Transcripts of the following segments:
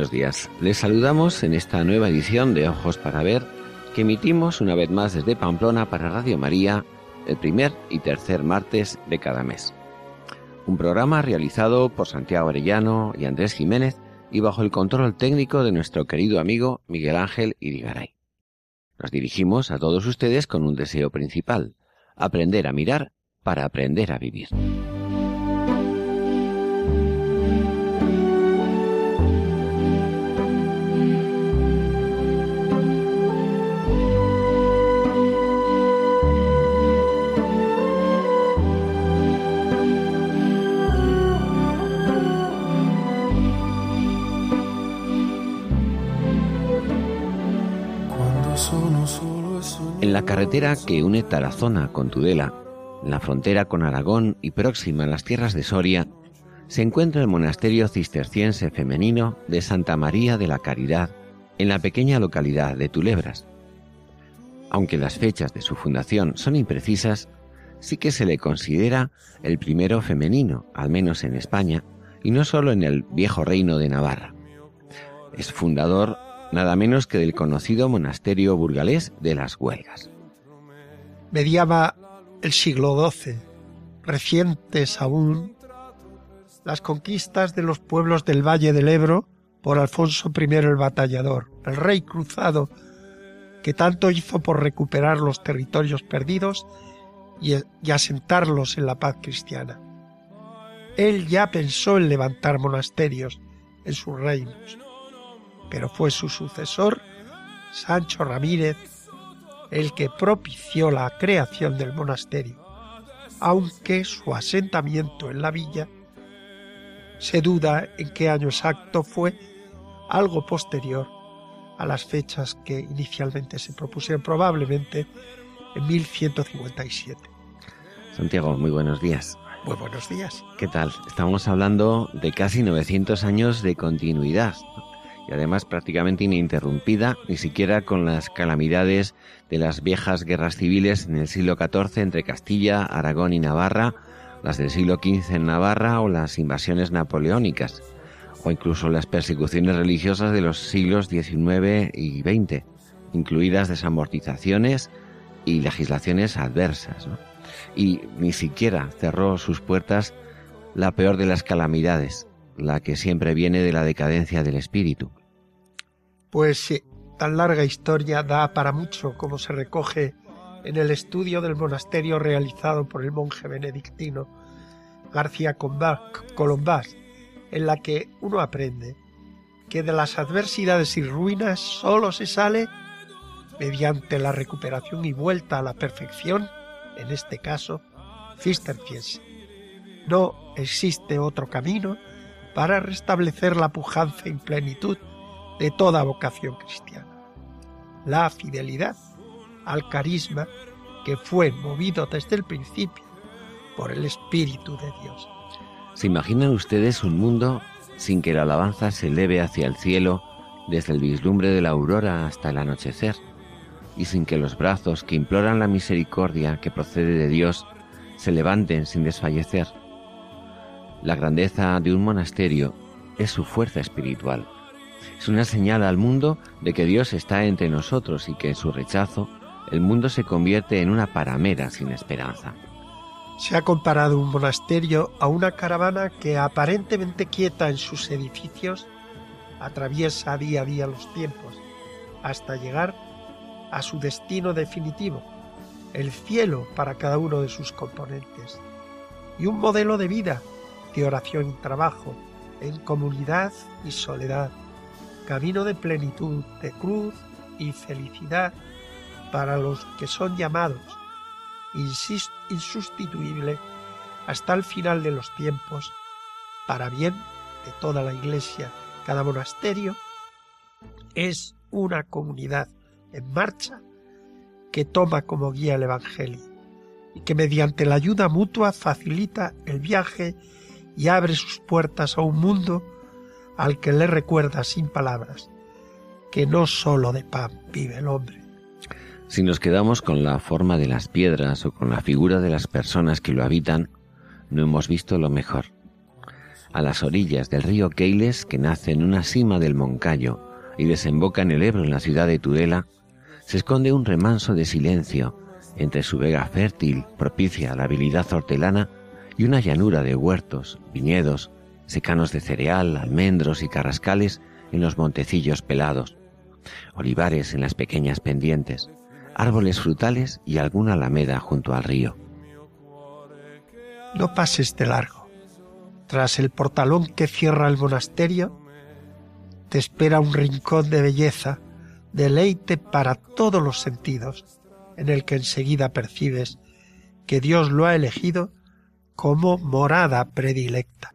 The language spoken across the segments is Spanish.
Buenos días. Les saludamos en esta nueva edición de Ojos para Ver que emitimos una vez más desde Pamplona para Radio María el primer y tercer martes de cada mes. Un programa realizado por Santiago Arellano y Andrés Jiménez y bajo el control técnico de nuestro querido amigo Miguel Ángel Irigaray. Nos dirigimos a todos ustedes con un deseo principal, aprender a mirar para aprender a vivir. En la carretera que une Tarazona con Tudela, la frontera con Aragón y próxima a las tierras de Soria, se encuentra el monasterio cisterciense femenino de Santa María de la Caridad, en la pequeña localidad de Tulebras. Aunque las fechas de su fundación son imprecisas, sí que se le considera el primero femenino, al menos en España, y no solo en el viejo reino de Navarra. Es fundador nada menos que del conocido monasterio burgalés de las Huelgas. Mediaba el siglo XII, recientes aún las conquistas de los pueblos del Valle del Ebro por Alfonso I el Batallador, el rey cruzado que tanto hizo por recuperar los territorios perdidos y, y asentarlos en la paz cristiana. Él ya pensó en levantar monasterios en sus reinos pero fue su sucesor, Sancho Ramírez, el que propició la creación del monasterio, aunque su asentamiento en la villa se duda en qué año exacto fue algo posterior a las fechas que inicialmente se propusieron, probablemente en 1157. Santiago, muy buenos días. Muy buenos días. ¿Qué tal? Estamos hablando de casi 900 años de continuidad y además prácticamente ininterrumpida, ni siquiera con las calamidades de las viejas guerras civiles en el siglo XIV entre Castilla, Aragón y Navarra, las del siglo XV en Navarra o las invasiones napoleónicas, o incluso las persecuciones religiosas de los siglos XIX y XX, incluidas desamortizaciones y legislaciones adversas. Y ni siquiera cerró sus puertas la peor de las calamidades, la que siempre viene de la decadencia del espíritu. Pues tan larga historia da para mucho como se recoge en el estudio del monasterio realizado por el monje benedictino García Colombás, en la que uno aprende que de las adversidades y ruinas sólo se sale mediante la recuperación y vuelta a la perfección, en este caso, cisterciense. No existe otro camino para restablecer la pujanza y plenitud de toda vocación cristiana. La fidelidad al carisma que fue movido desde el principio por el Espíritu de Dios. ¿Se imaginan ustedes un mundo sin que la alabanza se eleve hacia el cielo desde el vislumbre de la aurora hasta el anochecer y sin que los brazos que imploran la misericordia que procede de Dios se levanten sin desfallecer? La grandeza de un monasterio es su fuerza espiritual. Es una señal al mundo de que Dios está entre nosotros y que en su rechazo el mundo se convierte en una paramera sin esperanza. Se ha comparado un monasterio a una caravana que aparentemente quieta en sus edificios atraviesa día a día los tiempos hasta llegar a su destino definitivo, el cielo para cada uno de sus componentes, y un modelo de vida de oración y trabajo, en comunidad y soledad, camino de plenitud, de cruz y felicidad para los que son llamados insustituible hasta el final de los tiempos, para bien de toda la Iglesia. Cada monasterio es una comunidad en marcha que toma como guía el Evangelio y que mediante la ayuda mutua facilita el viaje y abre sus puertas a un mundo al que le recuerda sin palabras que no sólo de pan vive el hombre. Si nos quedamos con la forma de las piedras o con la figura de las personas que lo habitan, no hemos visto lo mejor. A las orillas del río Keiles, que nace en una cima del Moncayo y desemboca en el Ebro en la ciudad de Tudela, se esconde un remanso de silencio entre su vega fértil, propicia a la habilidad hortelana, y una llanura de huertos, viñedos, secanos de cereal, almendros y carrascales en los montecillos pelados, olivares en las pequeñas pendientes, árboles frutales y alguna alameda junto al río. No pases de largo. Tras el portalón que cierra el monasterio, te espera un rincón de belleza, deleite para todos los sentidos, en el que enseguida percibes que Dios lo ha elegido como morada predilecta.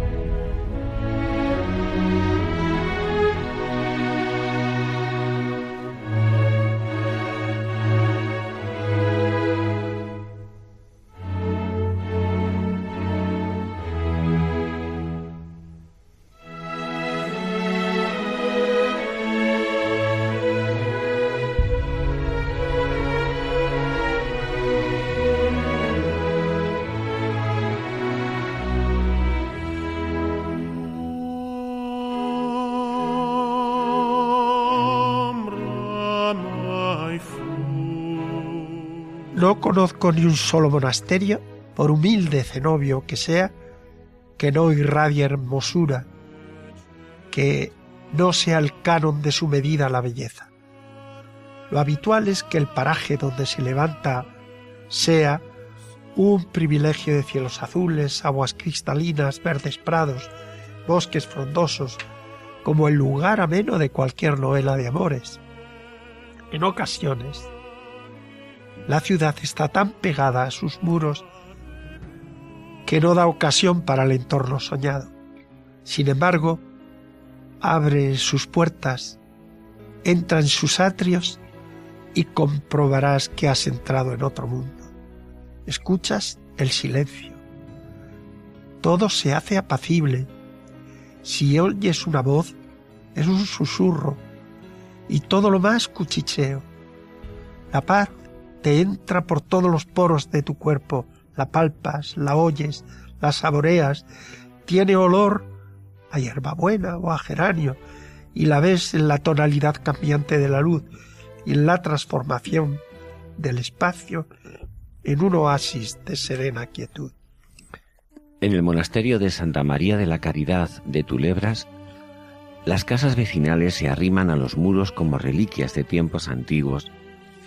No conozco ni un solo monasterio, por humilde cenobio que sea, que no irradie hermosura, que no sea el canon de su medida la belleza. Lo habitual es que el paraje donde se levanta sea un privilegio de cielos azules, aguas cristalinas, verdes prados, bosques frondosos, como el lugar ameno de cualquier novela de amores. En ocasiones, la ciudad está tan pegada a sus muros que no da ocasión para el entorno soñado. Sin embargo, abre sus puertas, entra en sus atrios y comprobarás que has entrado en otro mundo. Escuchas el silencio. Todo se hace apacible. Si oyes una voz, es un susurro y todo lo más cuchicheo. La paz te entra por todos los poros de tu cuerpo, la palpas, la oyes, la saboreas, tiene olor a hierbabuena o a geranio, y la ves en la tonalidad cambiante de la luz y en la transformación del espacio en un oasis de serena quietud. En el monasterio de Santa María de la Caridad de Tulebras, las casas vecinales se arriman a los muros como reliquias de tiempos antiguos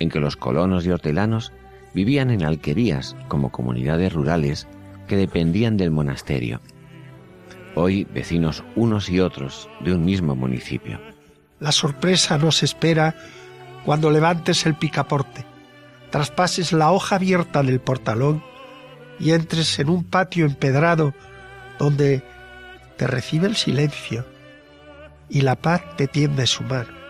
en que los colonos y hortelanos vivían en alquerías como comunidades rurales que dependían del monasterio. Hoy vecinos unos y otros de un mismo municipio. La sorpresa nos espera cuando levantes el picaporte, traspases la hoja abierta del portalón y entres en un patio empedrado donde te recibe el silencio y la paz te tiende su mano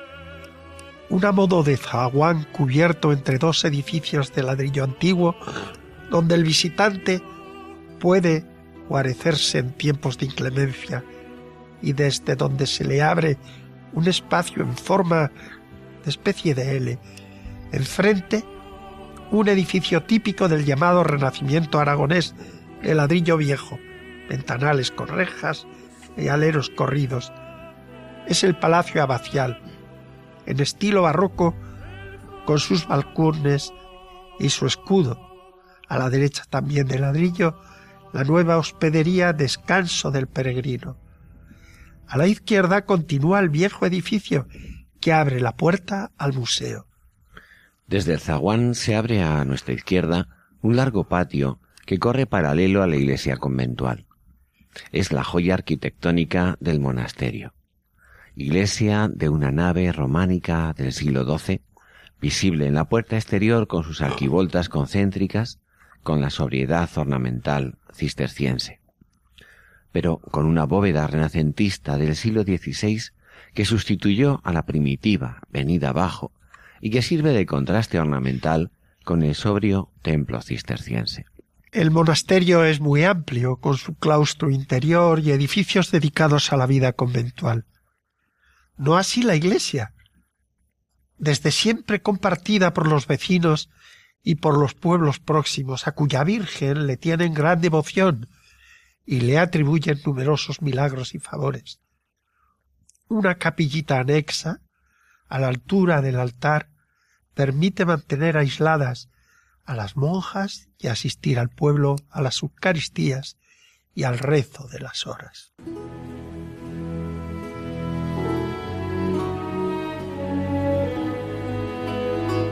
un modo de zaguán cubierto entre dos edificios de ladrillo antiguo, donde el visitante puede guarecerse en tiempos de inclemencia y desde donde se le abre un espacio en forma de especie de L. Enfrente, un edificio típico del llamado Renacimiento aragonés de ladrillo viejo, ventanales con rejas y aleros corridos. Es el Palacio Abacial, en estilo barroco, con sus balcones y su escudo. A la derecha también de ladrillo, la nueva hospedería Descanso del Peregrino. A la izquierda continúa el viejo edificio que abre la puerta al museo. Desde el zaguán se abre a nuestra izquierda un largo patio que corre paralelo a la iglesia conventual. Es la joya arquitectónica del monasterio. Iglesia de una nave románica del siglo XII, visible en la puerta exterior con sus arquivoltas concéntricas, con la sobriedad ornamental cisterciense, pero con una bóveda renacentista del siglo XVI que sustituyó a la primitiva venida abajo y que sirve de contraste ornamental con el sobrio templo cisterciense. El monasterio es muy amplio, con su claustro interior y edificios dedicados a la vida conventual. No así la iglesia, desde siempre compartida por los vecinos y por los pueblos próximos, a cuya Virgen le tienen gran devoción y le atribuyen numerosos milagros y favores. Una capillita anexa, a la altura del altar, permite mantener aisladas a las monjas y asistir al pueblo a las Eucaristías y al rezo de las horas.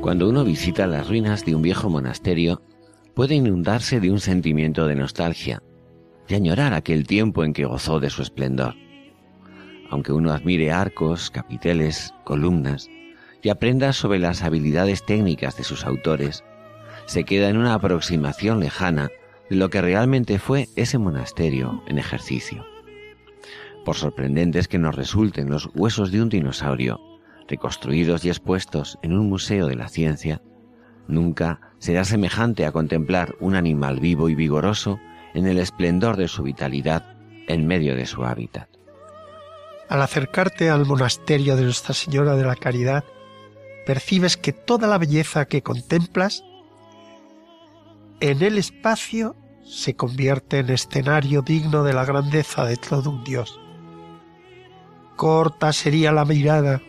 Cuando uno visita las ruinas de un viejo monasterio, puede inundarse de un sentimiento de nostalgia, de añorar aquel tiempo en que gozó de su esplendor. Aunque uno admire arcos, capiteles, columnas y aprenda sobre las habilidades técnicas de sus autores, se queda en una aproximación lejana de lo que realmente fue ese monasterio en ejercicio. Por sorprendentes que nos resulten los huesos de un dinosaurio, reconstruidos y expuestos en un museo de la ciencia, nunca será semejante a contemplar un animal vivo y vigoroso en el esplendor de su vitalidad en medio de su hábitat. Al acercarte al monasterio de Nuestra Señora de la Caridad, percibes que toda la belleza que contemplas en el espacio se convierte en escenario digno de la grandeza de todo un Dios. Corta sería la mirada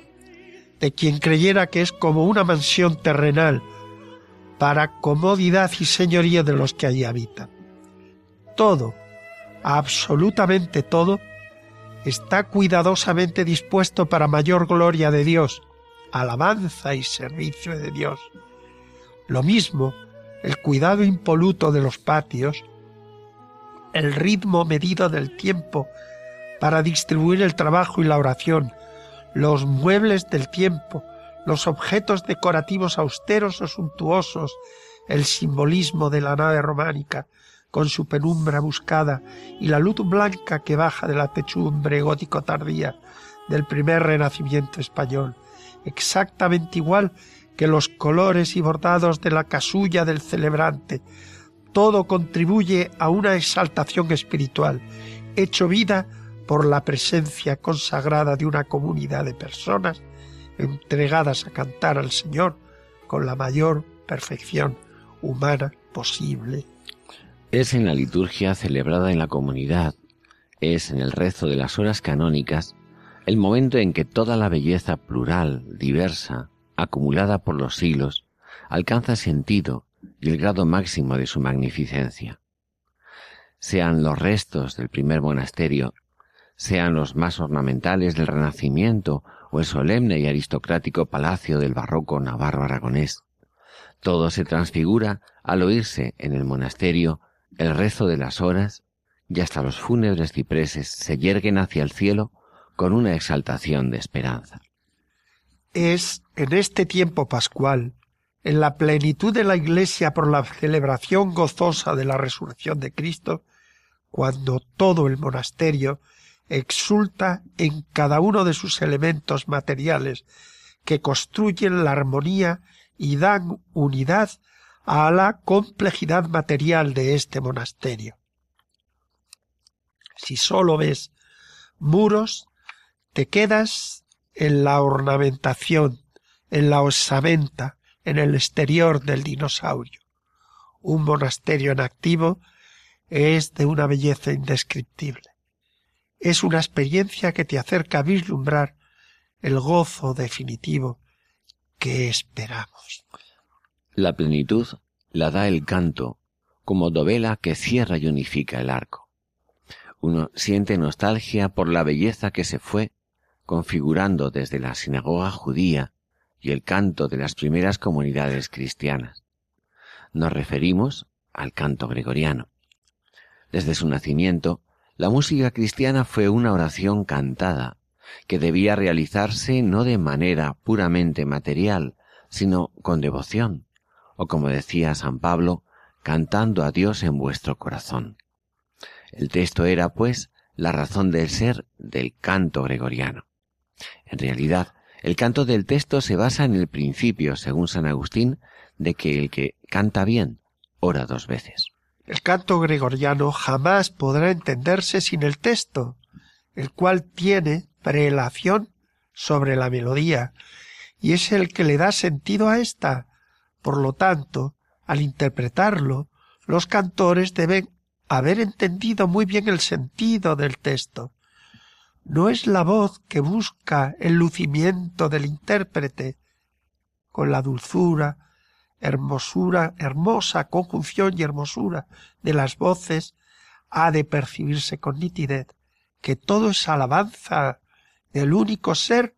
de quien creyera que es como una mansión terrenal para comodidad y señorío de los que allí habitan. Todo, absolutamente todo, está cuidadosamente dispuesto para mayor gloria de Dios, alabanza y servicio de Dios. Lo mismo el cuidado impoluto de los patios, el ritmo medido del tiempo para distribuir el trabajo y la oración, los muebles del tiempo, los objetos decorativos austeros o suntuosos, el simbolismo de la nave románica, con su penumbra buscada y la luz blanca que baja de la techumbre gótico tardía del primer renacimiento español, exactamente igual que los colores y bordados de la casulla del celebrante. Todo contribuye a una exaltación espiritual, hecho vida por la presencia consagrada de una comunidad de personas entregadas a cantar al Señor con la mayor perfección humana posible. Es en la liturgia celebrada en la comunidad, es en el rezo de las horas canónicas, el momento en que toda la belleza plural, diversa, acumulada por los siglos, alcanza sentido y el grado máximo de su magnificencia. Sean los restos del primer monasterio sean los más ornamentales del Renacimiento o el solemne y aristocrático palacio del barroco navarro aragonés. Todo se transfigura al oírse en el monasterio el rezo de las horas y hasta los fúnebres cipreses se yerguen hacia el cielo con una exaltación de esperanza. Es en este tiempo pascual en la plenitud de la Iglesia por la celebración gozosa de la resurrección de Cristo, cuando todo el monasterio exulta en cada uno de sus elementos materiales que construyen la armonía y dan unidad a la complejidad material de este monasterio. Si sólo ves muros, te quedas en la ornamentación, en la osamenta, en el exterior del dinosaurio. Un monasterio en activo es de una belleza indescriptible es una experiencia que te acerca a vislumbrar el gozo definitivo que esperamos. La plenitud la da el canto, como dovela que cierra y unifica el arco. Uno siente nostalgia por la belleza que se fue configurando desde la sinagoga judía y el canto de las primeras comunidades cristianas. Nos referimos al canto gregoriano. Desde su nacimiento, la música cristiana fue una oración cantada, que debía realizarse no de manera puramente material, sino con devoción, o como decía San Pablo, cantando a Dios en vuestro corazón. El texto era, pues, la razón del ser del canto gregoriano. En realidad, el canto del texto se basa en el principio, según San Agustín, de que el que canta bien, ora dos veces. El canto gregoriano jamás podrá entenderse sin el texto, el cual tiene prelación sobre la melodía, y es el que le da sentido a ésta. Por lo tanto, al interpretarlo, los cantores deben haber entendido muy bien el sentido del texto. No es la voz que busca el lucimiento del intérprete, con la dulzura, hermosura, hermosa conjunción y hermosura de las voces, ha de percibirse con nitidez que todo es alabanza del único ser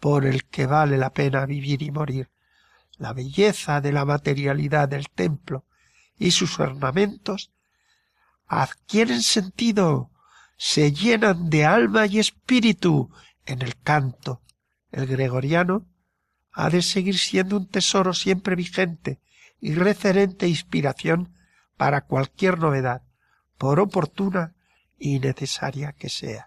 por el que vale la pena vivir y morir. La belleza de la materialidad del templo y sus ornamentos adquieren sentido, se llenan de alma y espíritu en el canto. El gregoriano ha de seguir siendo un tesoro siempre vigente y referente inspiración para cualquier novedad, por oportuna y necesaria que sea.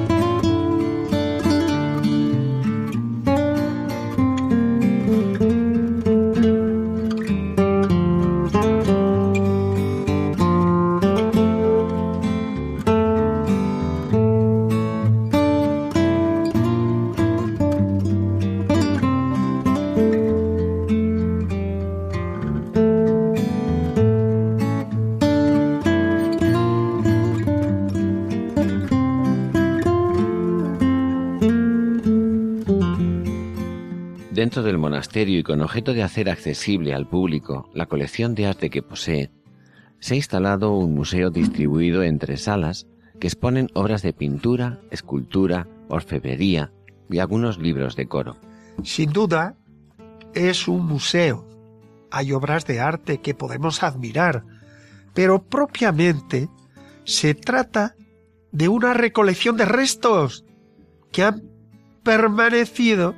Y con objeto de hacer accesible al público la colección de arte que posee, se ha instalado un museo distribuido en tres salas que exponen obras de pintura, escultura, orfebrería y algunos libros de coro. Sin duda, es un museo. Hay obras de arte que podemos admirar, pero propiamente se trata de una recolección de restos que han permanecido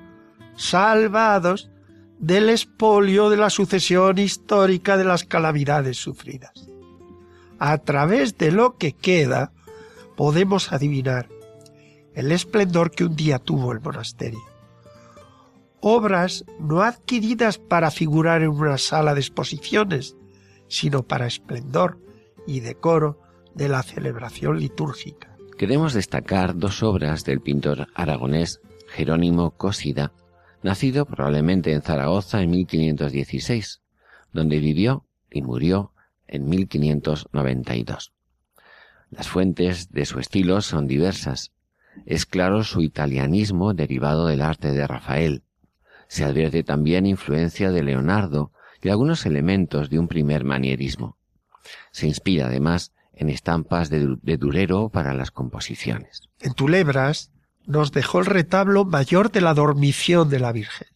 salvados del espolio de la sucesión histórica de las calamidades sufridas. A través de lo que queda podemos adivinar el esplendor que un día tuvo el monasterio. Obras no adquiridas para figurar en una sala de exposiciones, sino para esplendor y decoro de la celebración litúrgica. Queremos destacar dos obras del pintor aragonés Jerónimo Cosida, nacido probablemente en Zaragoza en 1516, donde vivió y murió en 1592. Las fuentes de su estilo son diversas. Es claro su italianismo derivado del arte de Rafael. Se advierte también influencia de Leonardo y algunos elementos de un primer manierismo. Se inspira además en estampas de, de durero para las composiciones. En Tulebras nos dejó el retablo mayor de la dormición de la Virgen.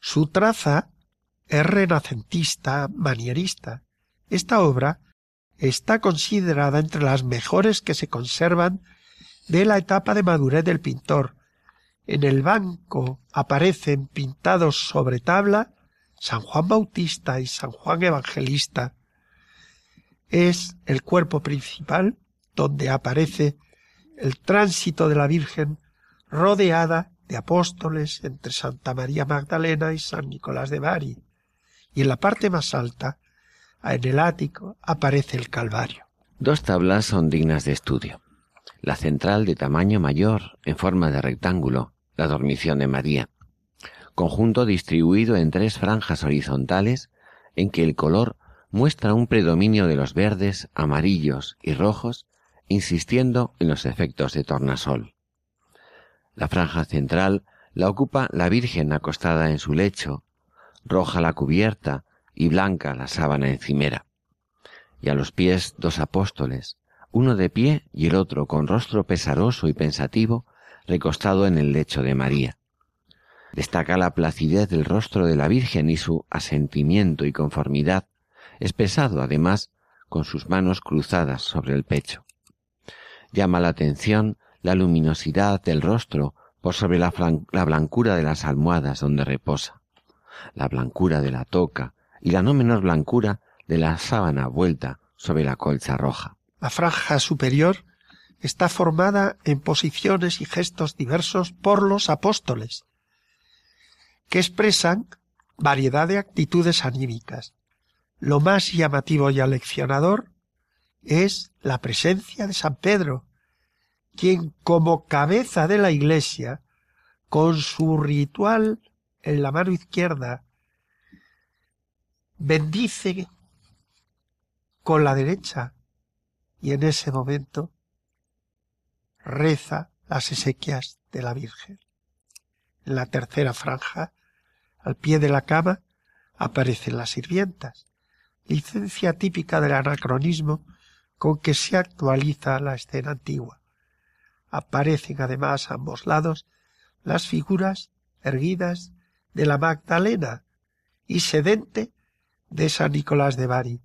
Su traza es renacentista, manierista. Esta obra está considerada entre las mejores que se conservan de la etapa de madurez del pintor. En el banco aparecen pintados sobre tabla San Juan Bautista y San Juan Evangelista. Es el cuerpo principal donde aparece el tránsito de la Virgen rodeada de apóstoles entre Santa María Magdalena y San Nicolás de Bari. Y en la parte más alta, en el ático, aparece el Calvario. Dos tablas son dignas de estudio. La central de tamaño mayor, en forma de rectángulo, la dormición de María. Conjunto distribuido en tres franjas horizontales en que el color muestra un predominio de los verdes, amarillos y rojos insistiendo en los efectos de tornasol. La franja central la ocupa la Virgen acostada en su lecho, roja la cubierta y blanca la sábana encimera. Y a los pies dos apóstoles, uno de pie y el otro con rostro pesaroso y pensativo, recostado en el lecho de María. Destaca la placidez del rostro de la Virgen y su asentimiento y conformidad, espesado además con sus manos cruzadas sobre el pecho. Llama la atención la luminosidad del rostro por sobre la, blancura de las almohadas donde reposa, la blancura de la toca y la no menor blancura de la sábana vuelta sobre la colcha roja. La franja superior está formada en posiciones y gestos diversos por los apóstoles, que expresan variedad de actitudes anímicas. Lo más llamativo y aleccionador es la presencia de San Pedro, quien como cabeza de la Iglesia, con su ritual en la mano izquierda, bendice con la derecha y en ese momento reza las esequias de la Virgen. En la tercera franja, al pie de la cama, aparecen las sirvientas, licencia típica del anacronismo con que se actualiza la escena antigua. Aparecen además a ambos lados las figuras erguidas de la Magdalena y sedente de San Nicolás de Bari,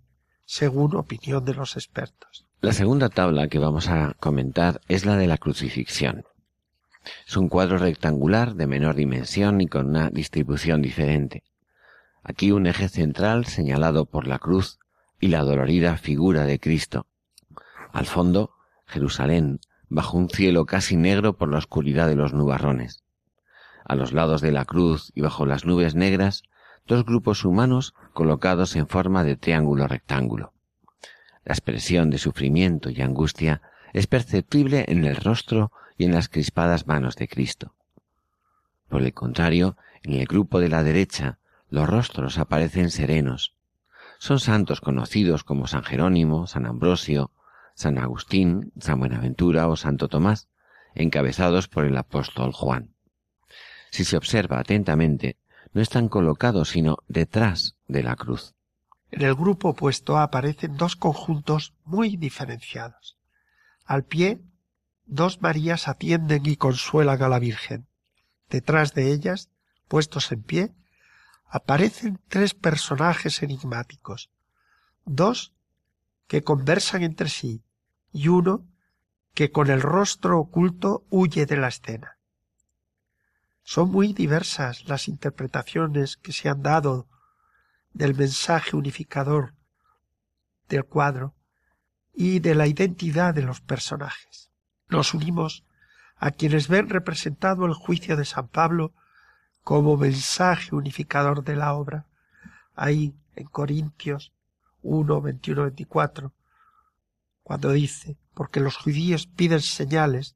según opinión de los expertos. La segunda tabla que vamos a comentar es la de la crucifixión. Es un cuadro rectangular de menor dimensión y con una distribución diferente. Aquí un eje central señalado por la cruz y la dolorida figura de Cristo, al fondo, Jerusalén, bajo un cielo casi negro por la oscuridad de los nubarrones. A los lados de la cruz y bajo las nubes negras, dos grupos humanos colocados en forma de triángulo rectángulo. La expresión de sufrimiento y angustia es perceptible en el rostro y en las crispadas manos de Cristo. Por el contrario, en el grupo de la derecha, los rostros aparecen serenos. Son santos conocidos como San Jerónimo, San Ambrosio, San Agustín, San Buenaventura o Santo Tomás, encabezados por el apóstol Juan. Si se observa atentamente, no están colocados sino detrás de la cruz. En el grupo opuesto aparecen dos conjuntos muy diferenciados. Al pie, dos Marías atienden y consuelan a la Virgen. Detrás de ellas, puestos en pie, aparecen tres personajes enigmáticos, dos que conversan entre sí, y uno que con el rostro oculto huye de la escena. Son muy diversas las interpretaciones que se han dado del mensaje unificador del cuadro y de la identidad de los personajes. Nos unimos a quienes ven representado el juicio de San Pablo como mensaje unificador de la obra. Ahí, en Corintios 1, 21, 24, cuando dice, porque los judíos piden señales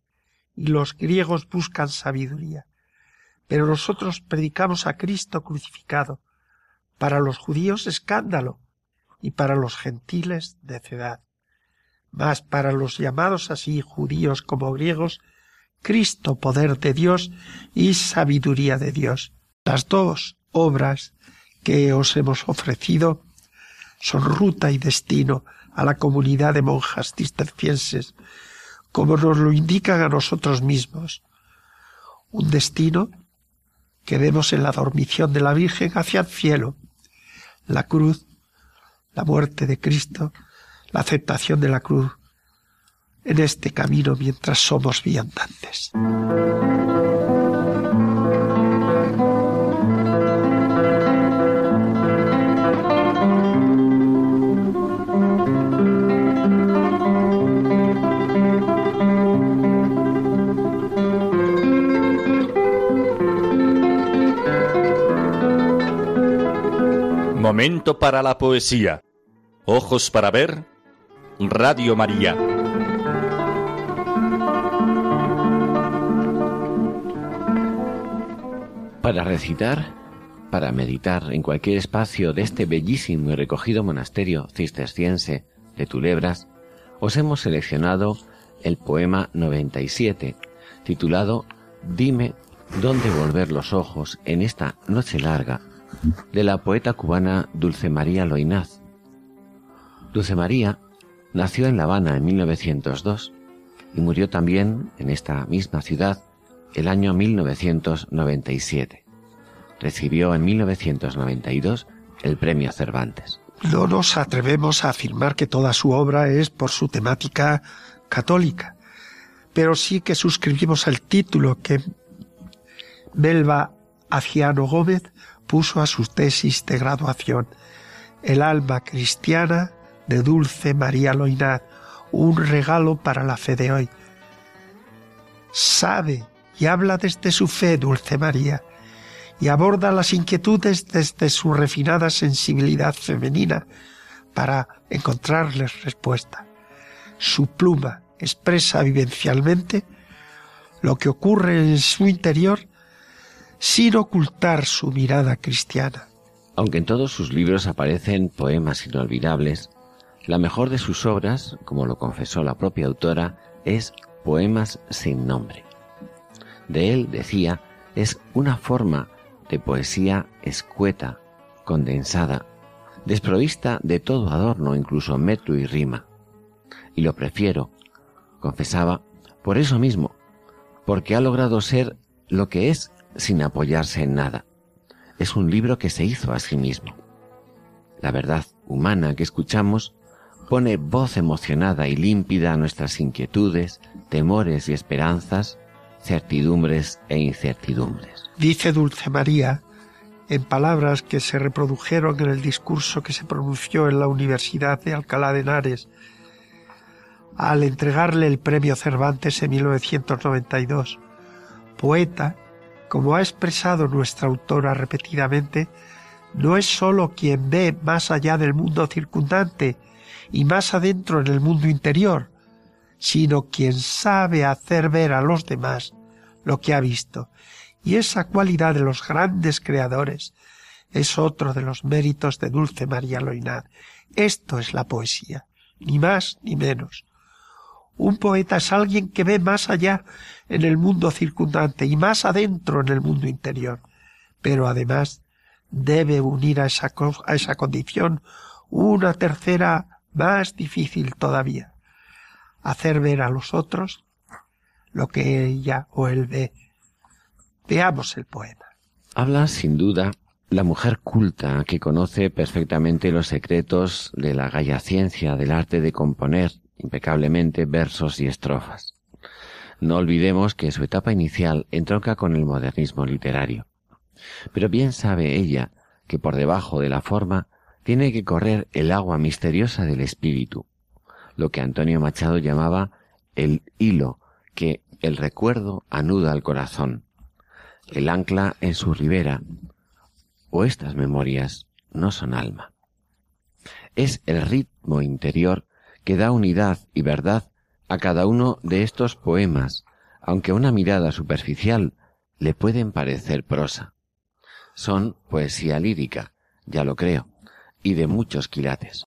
y los griegos buscan sabiduría, pero nosotros predicamos a Cristo crucificado, para los judíos escándalo. Y para los gentiles necedad, mas para los llamados así judíos como griegos, Cristo poder de Dios y sabiduría de Dios. Las dos obras que os hemos ofrecido son ruta y destino a la comunidad de monjas cistercienses, como nos lo indican a nosotros mismos. Un destino que vemos en la dormición de la Virgen hacia el cielo, la cruz, la muerte de Cristo, la aceptación de la cruz en este camino mientras somos viandantes. Momento para la poesía. Ojos para ver. Radio María. Para recitar, para meditar en cualquier espacio de este bellísimo y recogido monasterio cisterciense de Tulebras, os hemos seleccionado el poema 97, titulado Dime dónde volver los ojos en esta noche larga de la poeta cubana Dulce María Loinaz. Dulce María nació en La Habana en 1902 y murió también en esta misma ciudad el año 1997. Recibió en 1992 el premio Cervantes. No nos atrevemos a afirmar que toda su obra es por su temática católica, pero sí que suscribimos el título que Melba Aciano Gómez puso a su tesis de graduación, El alma cristiana de Dulce María Loinaz, un regalo para la fe de hoy. Sabe y habla desde su fe, Dulce María, y aborda las inquietudes desde su refinada sensibilidad femenina para encontrarles respuesta. Su pluma expresa vivencialmente lo que ocurre en su interior sin ocultar su mirada cristiana. Aunque en todos sus libros aparecen poemas inolvidables, la mejor de sus obras, como lo confesó la propia autora, es Poemas sin nombre. De él, decía, es una forma de poesía escueta, condensada, desprovista de todo adorno, incluso metro y rima. Y lo prefiero, confesaba, por eso mismo, porque ha logrado ser lo que es sin apoyarse en nada. Es un libro que se hizo a sí mismo. La verdad humana que escuchamos pone voz emocionada y límpida a nuestras inquietudes, temores y esperanzas, certidumbres e incertidumbres. Dice Dulce María, en palabras que se reprodujeron en el discurso que se pronunció en la Universidad de Alcalá de Henares, al entregarle el premio Cervantes en 1992. Poeta como ha expresado nuestra autora repetidamente, no es sólo quien ve más allá del mundo circundante y más adentro en el mundo interior, sino quien sabe hacer ver a los demás lo que ha visto. Y esa cualidad de los grandes creadores es otro de los méritos de Dulce María Loinad. Esto es la poesía, ni más ni menos. Un poeta es alguien que ve más allá en el mundo circundante y más adentro en el mundo interior. Pero además debe unir a esa, a esa condición una tercera más difícil todavía. Hacer ver a los otros lo que ella o él ve. Veamos el poema. Habla sin duda la mujer culta que conoce perfectamente los secretos de la gaya ciencia del arte de componer impecablemente versos y estrofas. No olvidemos que su etapa inicial entronca con el modernismo literario. Pero bien sabe ella que por debajo de la forma tiene que correr el agua misteriosa del espíritu, lo que Antonio Machado llamaba el hilo que el recuerdo anuda al corazón, el ancla en su ribera, o estas memorias no son alma. Es el ritmo interior que da unidad y verdad a cada uno de estos poemas, aunque a una mirada superficial le pueden parecer prosa. Son poesía lírica, ya lo creo, y de muchos quilates.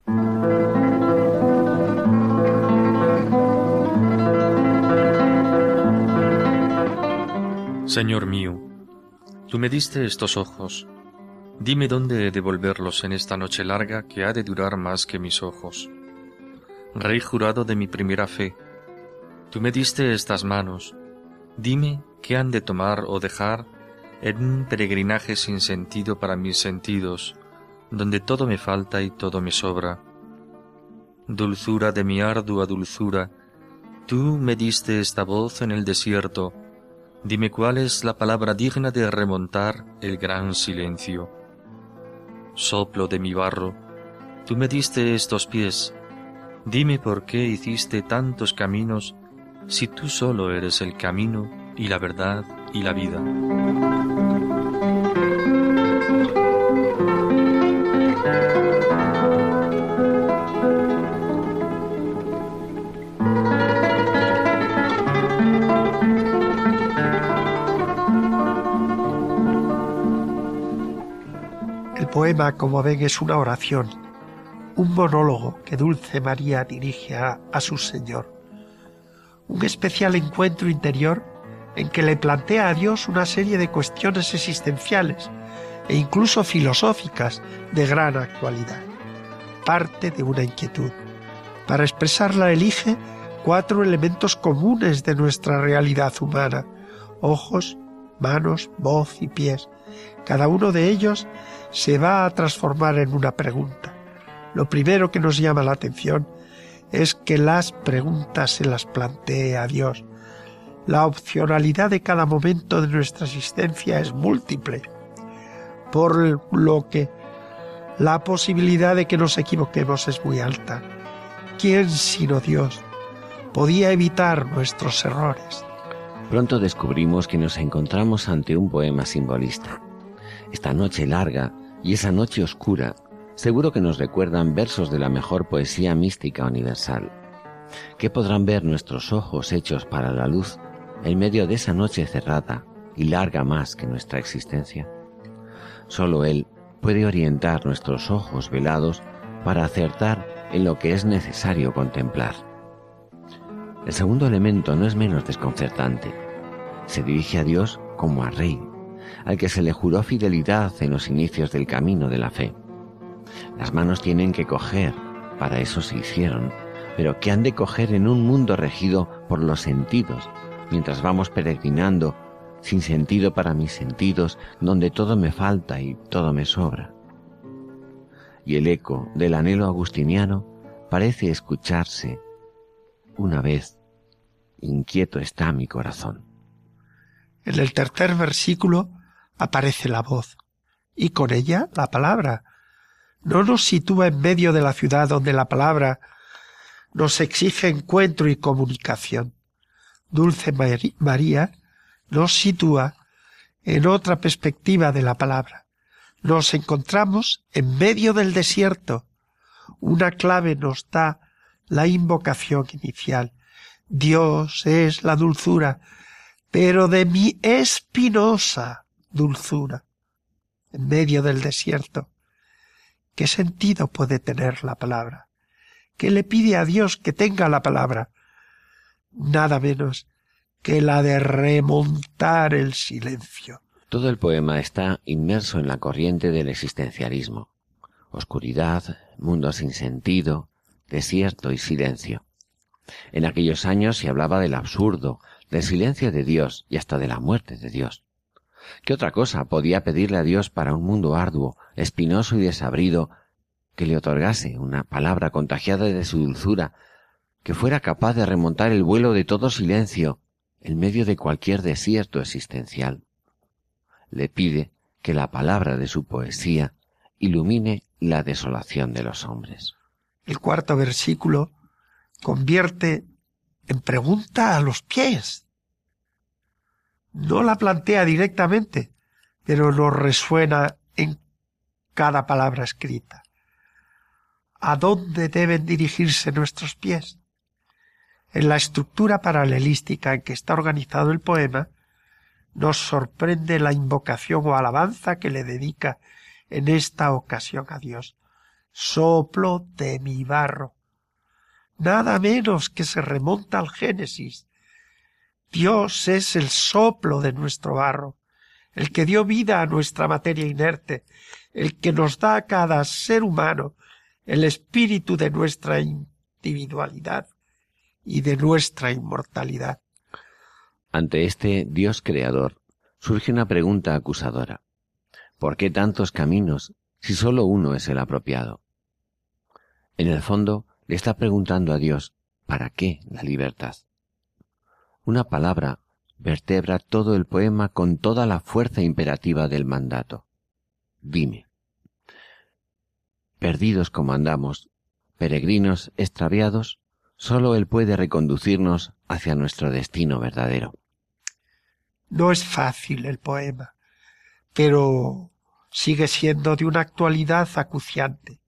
Señor mío, tú me diste estos ojos. Dime dónde he de volverlos en esta noche larga que ha de durar más que mis ojos. Rey jurado de mi primera fe, tú me diste estas manos. Dime qué han de tomar o dejar en un peregrinaje sin sentido para mis sentidos, donde todo me falta y todo me sobra. Dulzura de mi ardua dulzura, tú me diste esta voz en el desierto, dime cuál es la palabra digna de remontar el gran silencio. Soplo de mi barro, tú me diste estos pies, dime por qué hiciste tantos caminos si tú solo eres el camino y la verdad y la vida. El poema, como ven, es una oración, un monólogo que Dulce María dirige a, su Señor, un especial encuentro interior en que le plantea a Dios una serie de cuestiones existenciales e incluso filosóficas de gran actualidad. Parte de una inquietud. Para expresarla elige cuatro elementos comunes de nuestra realidad humana, ojos, manos, voz y pies. Cada uno de ellos se va a transformar en una pregunta. Lo primero que nos llama la atención es que las preguntas se las plantee a Dios, la opcionalidad de cada momento de nuestra existencia es múltiple, por lo que la posibilidad de que nos equivoquemos es muy alta. ¿Quién sino Dios podía evitar nuestros errores? Pronto descubrimos que nos encontramos ante un poema simbolista. Esta noche larga y esa noche oscura seguro que nos recuerdan versos de la mejor poesía mística universal. ¿Qué podrán ver nuestros ojos hechos para la luz en medio de esa noche cerrada y larga más que nuestra existencia. Solo Él puede orientar nuestros ojos velados para acertar en lo que es necesario contemplar. El segundo elemento no es menos desconcertante. Se dirige a Dios como a Rey, al que se le juró fidelidad en los inicios del camino de la fe. Las manos tienen que coger, para eso se hicieron, pero que han de coger en un mundo regido por los sentidos mientras vamos peregrinando, sin sentido para mis sentidos, donde todo me falta y todo me sobra. Y el eco del anhelo agustiniano parece escucharse una vez. Inquieto está mi corazón. En el tercer versículo aparece la voz y con ella la palabra. No nos sitúa en medio de la ciudad donde la palabra nos exige encuentro y comunicación. Dulce María nos sitúa en otra perspectiva de la palabra. Nos encontramos en medio del desierto. Una clave nos da la invocación inicial. Dios es la dulzura, pero de mi espinosa dulzura. En medio del desierto. ¿Qué sentido puede tener la palabra? ¿Qué le pide a Dios que tenga la palabra? nada menos que la de remontar el silencio. Todo el poema está inmerso en la corriente del existencialismo. Oscuridad, mundo sin sentido, desierto y silencio. En aquellos años se hablaba del absurdo, del silencio de Dios y hasta de la muerte de Dios. ¿Qué otra cosa podía pedirle a Dios para un mundo arduo, espinoso y desabrido, que le otorgase una palabra contagiada de su dulzura que fuera capaz de remontar el vuelo de todo silencio en medio de cualquier desierto existencial. Le pide que la palabra de su poesía ilumine la desolación de los hombres. El cuarto versículo convierte en pregunta a los pies. No la plantea directamente, pero nos resuena en cada palabra escrita. ¿A dónde deben dirigirse nuestros pies? En la estructura paralelística en que está organizado el poema, nos sorprende la invocación o alabanza que le dedica en esta ocasión a Dios. Soplo de mi barro. Nada menos que se remonta al Génesis. Dios es el soplo de nuestro barro, el que dio vida a nuestra materia inerte, el que nos da a cada ser humano el espíritu de nuestra individualidad y de nuestra inmortalidad. Ante este Dios creador surge una pregunta acusadora. ¿Por qué tantos caminos si solo uno es el apropiado? En el fondo le está preguntando a Dios, ¿para qué la libertad? Una palabra vertebra todo el poema con toda la fuerza imperativa del mandato. Dime. Perdidos como andamos, peregrinos extraviados, sólo Él puede reconducirnos hacia nuestro destino verdadero. No es fácil el poema, pero sigue siendo de una actualidad acuciante.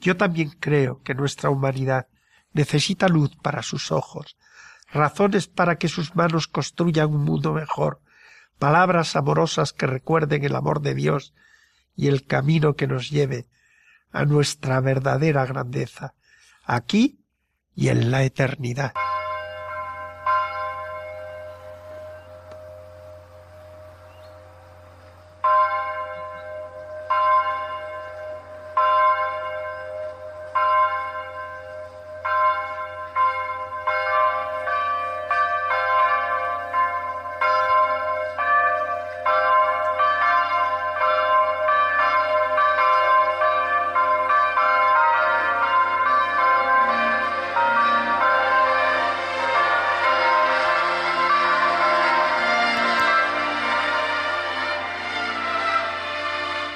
Yo también creo que nuestra humanidad necesita luz para sus ojos, razones para que sus manos construyan un mundo mejor, palabras amorosas que recuerden el amor de Dios y el camino que nos lleve a nuestra verdadera grandeza, aquí y en la eternidad.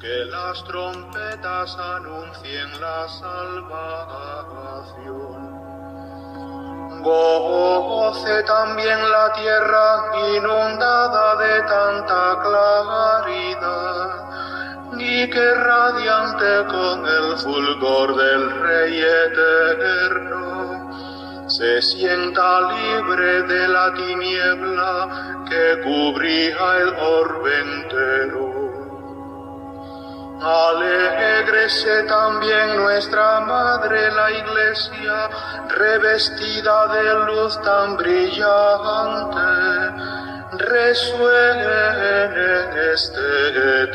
Que las trompetas anuncien la salvación. Goce también la tierra inundada de tanta claridad, y que radiante con el fulgor del Rey eterno, se sienta libre de la tiniebla que cubría el orbe entero. Alegrese también nuestra Madre la Iglesia, revestida de luz tan brillante. Resuene este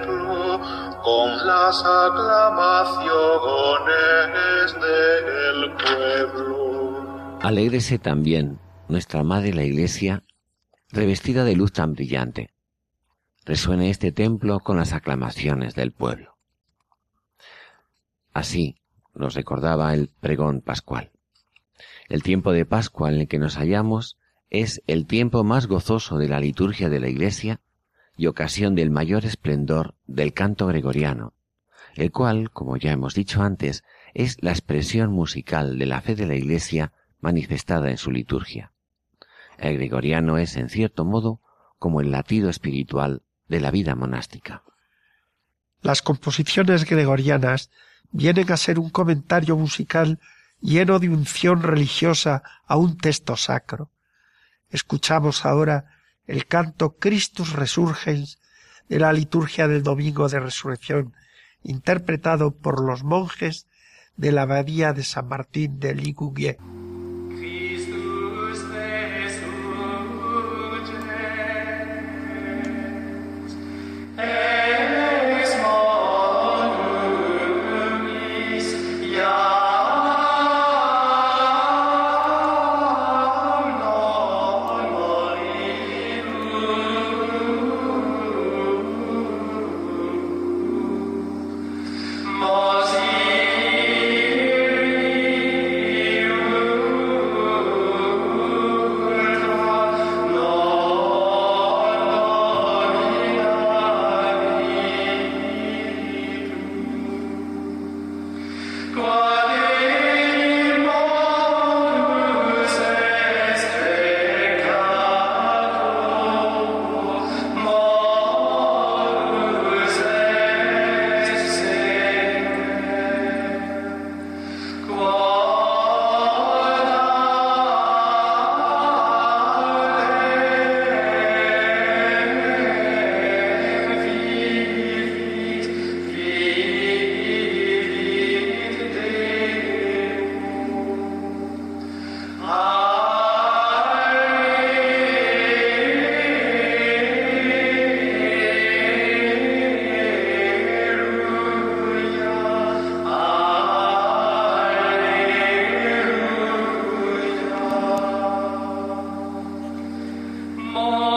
templo con las aclamaciones del pueblo. Alégrese también nuestra Madre la Iglesia, revestida de luz tan brillante resuene este templo con las aclamaciones del pueblo. Así nos recordaba el pregón pascual. El tiempo de Pascua en el que nos hallamos es el tiempo más gozoso de la liturgia de la Iglesia y ocasión del mayor esplendor del canto gregoriano, el cual, como ya hemos dicho antes, es la expresión musical de la fe de la Iglesia manifestada en su liturgia. El gregoriano es, en cierto modo, como el latido espiritual de la vida monástica. Las composiciones gregorianas vienen a ser un comentario musical lleno de unción religiosa a un texto sacro. Escuchamos ahora el canto Christus Resurgens de la liturgia del Domingo de Resurrección, interpretado por los monjes de la abadía de San Martín de Ligugüe. Don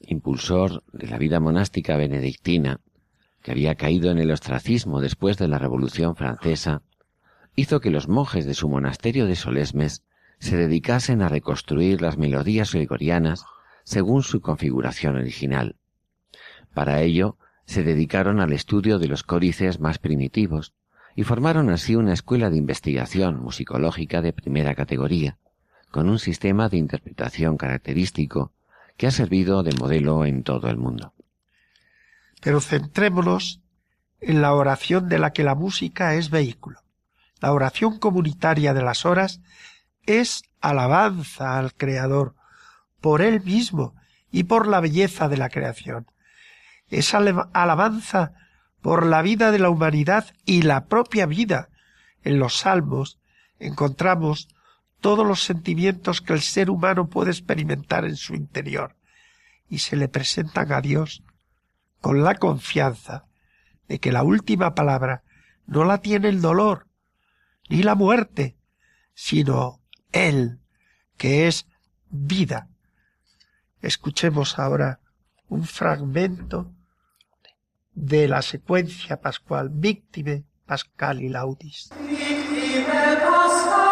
Impulsor de la vida monástica benedictina, que había caído en el ostracismo después de la Revolución Francesa, hizo que los monjes de su monasterio de Solesmes se dedicasen a reconstruir las melodías gregorianas según su configuración original. Para ello, se dedicaron al estudio de los códices más primitivos y formaron así una escuela de investigación musicológica de primera categoría, con un sistema de interpretación característico que ha servido de modelo en todo el mundo. Pero centrémonos en la oración de la que la música es vehículo. La oración comunitaria de las horas es alabanza al Creador por Él mismo y por la belleza de la creación. Es alabanza por la vida de la humanidad y la propia vida. En los salmos encontramos todos los sentimientos que el ser humano puede experimentar en su interior y se le presentan a Dios con la confianza de que la última palabra no la tiene el dolor ni la muerte, sino Él, que es vida. Escuchemos ahora un fragmento de la secuencia pascual Víctime Pascali Laudis. Nous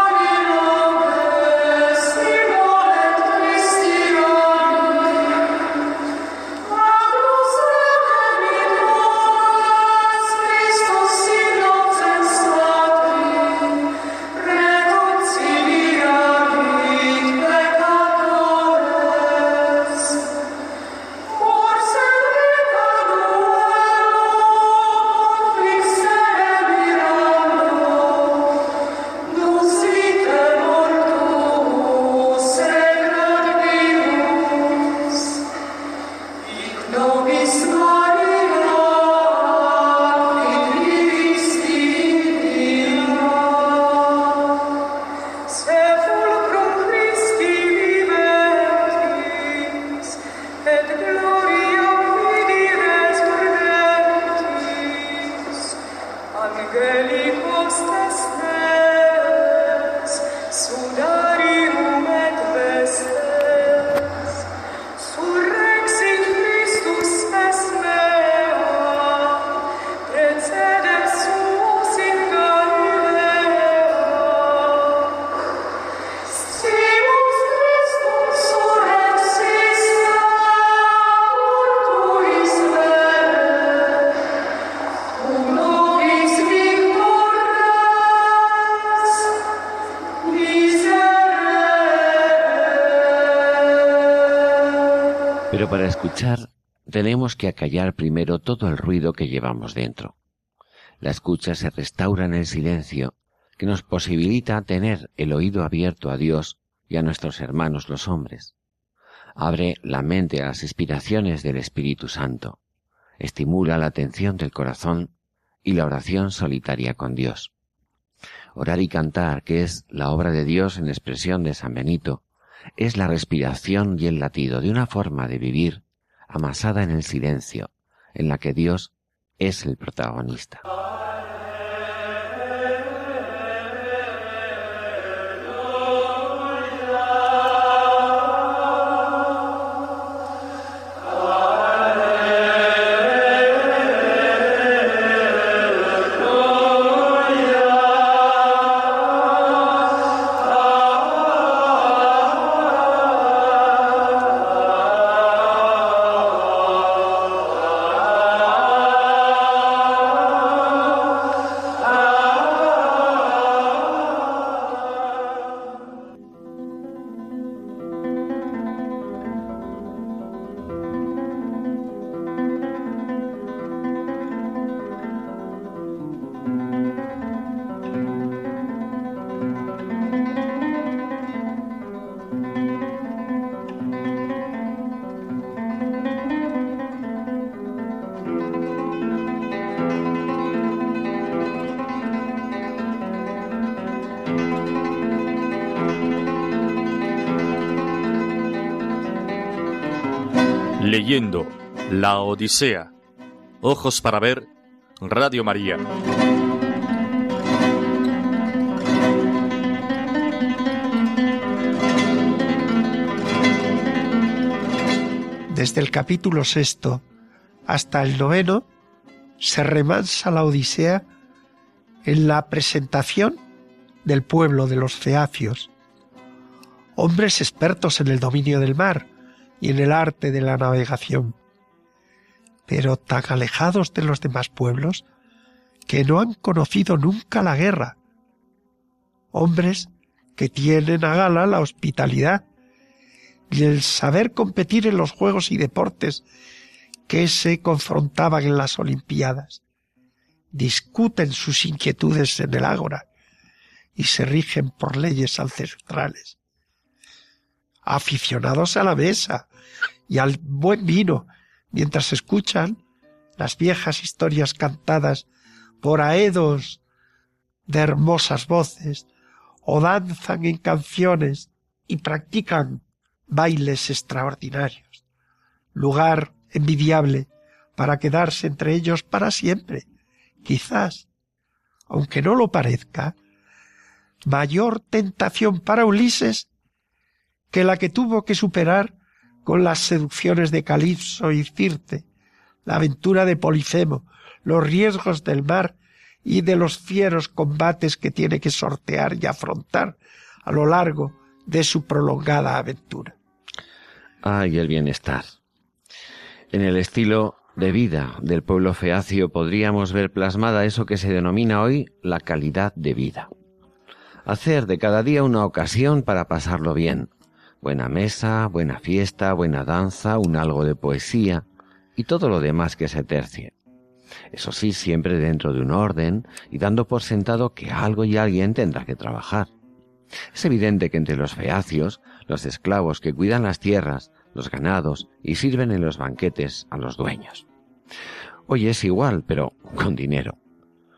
escuchar tenemos que acallar primero todo el ruido que llevamos dentro. La escucha se restaura en el silencio, que nos posibilita tener el oído abierto a Dios y a nuestros hermanos los hombres. Abre la mente a las inspiraciones del Espíritu Santo, estimula la atención del corazón y la oración solitaria con Dios. Orar y cantar, que es la obra de Dios en expresión de San Benito, es la respiración y el latido de una forma de vivir amasada en el silencio, en la que Dios es el protagonista. La Odisea. Ojos para ver Radio María. Desde el capítulo sexto hasta el noveno se remansa la Odisea en la presentación del pueblo de los feacios, hombres expertos en el dominio del mar, y en el arte de la navegación, pero tan alejados de los demás pueblos que no han conocido nunca la guerra. Hombres que tienen a gala la hospitalidad y el saber competir en los juegos y deportes que se confrontaban en las Olimpiadas. Discuten sus inquietudes en el ágora y se rigen por leyes ancestrales. Aficionados a la mesa, y al buen vino mientras escuchan las viejas historias cantadas por aedos de hermosas voces o danzan en canciones y practican bailes extraordinarios. Lugar envidiable para quedarse entre ellos para siempre. Quizás, aunque no lo parezca, mayor tentación para Ulises que la que tuvo que superar con las seducciones de Calipso y Circe, la aventura de Polifemo, los riesgos del mar y de los fieros combates que tiene que sortear y afrontar a lo largo de su prolongada aventura. Ay, el bienestar. En el estilo de vida del pueblo feacio podríamos ver plasmada eso que se denomina hoy la calidad de vida. Hacer de cada día una ocasión para pasarlo bien, Buena mesa, buena fiesta, buena danza, un algo de poesía y todo lo demás que se tercie. Eso sí, siempre dentro de un orden y dando por sentado que algo y alguien tendrá que trabajar. Es evidente que entre los feacios, los esclavos que cuidan las tierras, los ganados y sirven en los banquetes a los dueños. Hoy es igual, pero con dinero.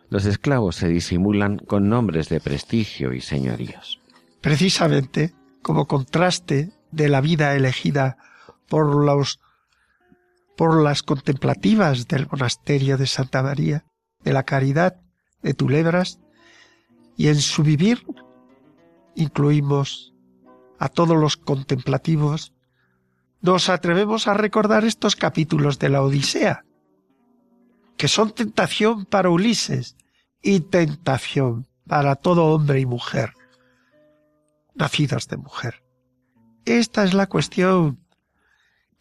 Los esclavos se disimulan con nombres de prestigio y señoríos. Precisamente, como contraste de la vida elegida por los por las contemplativas del monasterio de Santa María de la Caridad de Tulebras, y en su vivir incluimos a todos los contemplativos, nos atrevemos a recordar estos capítulos de la Odisea, que son tentación para Ulises y tentación para todo hombre y mujer, nacidos de mujer. Esta es la cuestión.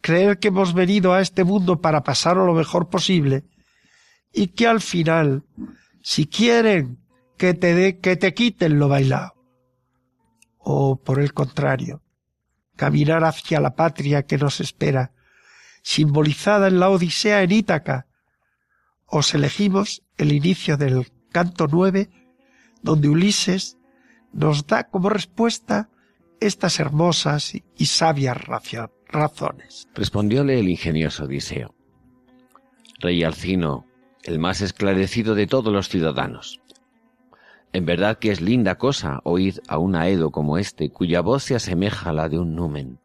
Creer que hemos venido a este mundo para pasarlo lo mejor posible y que al final, si quieren que te, de, que te quiten lo bailado, o por el contrario, caminar hacia la patria que nos espera, simbolizada en la Odisea en Ítaca, os elegimos el inicio del canto nueve, donde Ulises nos da como respuesta estas hermosas y sabias razones. Respondióle el ingenioso Odiseo. Rey Alcino, el más esclarecido de todos los ciudadanos. En verdad que es linda cosa oír a un aedo como este, cuya voz se asemeja a la de un numen.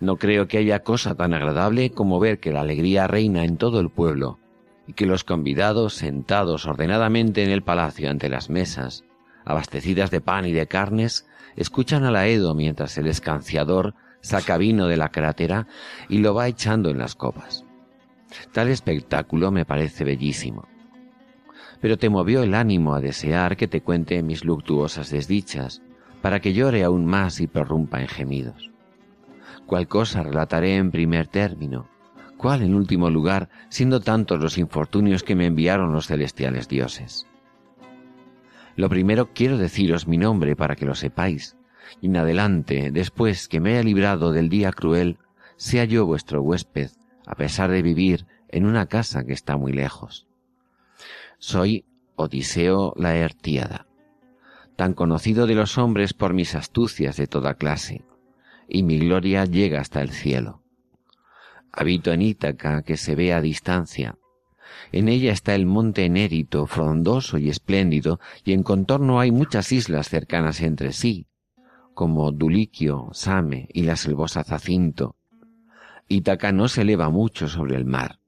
No creo que haya cosa tan agradable como ver que la alegría reina en todo el pueblo, y que los convidados, sentados ordenadamente en el palacio ante las mesas, abastecidas de pan y de carnes, escuchan al aedo mientras el escanciador saca vino de la crátera y lo va echando en las copas. Tal espectáculo me parece bellísimo pero te movió el ánimo a desear que te cuente mis luctuosas desdichas, para que llore aún más y prorrumpa en gemidos. ¿Cuál cosa relataré en primer término? ¿Cuál en último lugar, siendo tantos los infortunios que me enviaron los celestiales dioses? Lo primero quiero deciros mi nombre para que lo sepáis, y en adelante, después que me haya librado del día cruel, sea yo vuestro huésped, a pesar de vivir en una casa que está muy lejos. Soy Odiseo Laertíada, tan conocido de los hombres por mis astucias de toda clase, y mi gloria llega hasta el cielo. Habito en Ítaca, que se ve a distancia. En ella está el monte Enérito, frondoso y espléndido, y en contorno hay muchas islas cercanas entre sí, como Duliquio, Same y la selvosa Zacinto. Ítaca no se eleva mucho sobre el mar.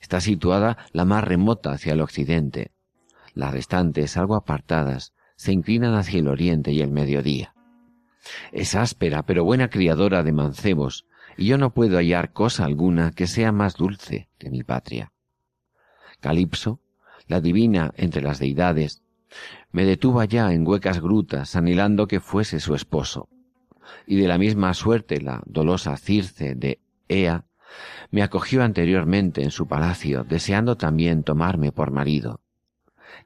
Está situada la más remota hacia el occidente. Las restantes, algo apartadas, se inclinan hacia el oriente y el mediodía. Es áspera pero buena criadora de mancebos, y yo no puedo hallar cosa alguna que sea más dulce que mi patria. Calipso, la divina entre las deidades, me detuvo allá en huecas grutas, anhelando que fuese su esposo. Y de la misma suerte la dolosa Circe de Ea me acogió anteriormente en su palacio, deseando también tomarme por marido.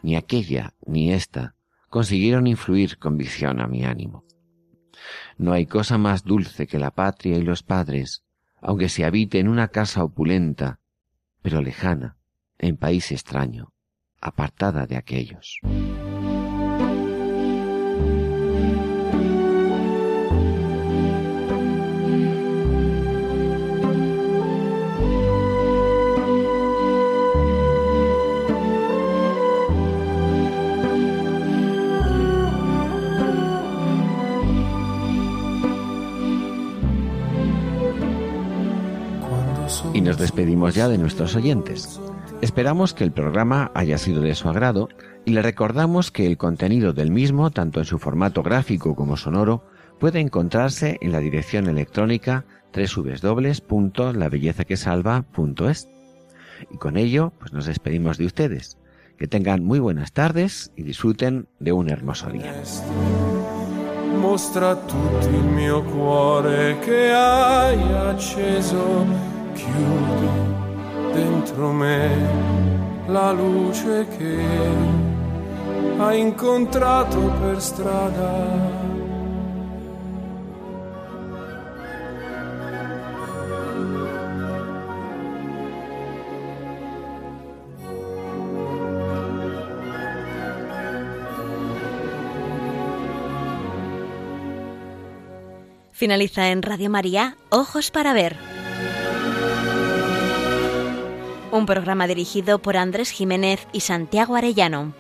Ni aquella ni ésta consiguieron influir con visión a mi ánimo. No hay cosa más dulce que la patria y los padres, aunque se habite en una casa opulenta, pero lejana, en país extraño, apartada de aquellos. Y nos despedimos ya de nuestros oyentes. Esperamos que el programa haya sido de su agrado y le recordamos que el contenido del mismo, tanto en su formato gráfico como sonoro, puede encontrarse en la dirección electrónica www.labellezaquesalva.es. Y con ello, pues nos despedimos de ustedes. Que tengan muy buenas tardes y disfruten de un hermoso día. Mostra cuore chiudi dentro me la luce che hai incontrato per strada. Finaliza en Radio María, Ojos para Ver. Un programa dirigido por Andrés Jiménez y Santiago Arellano.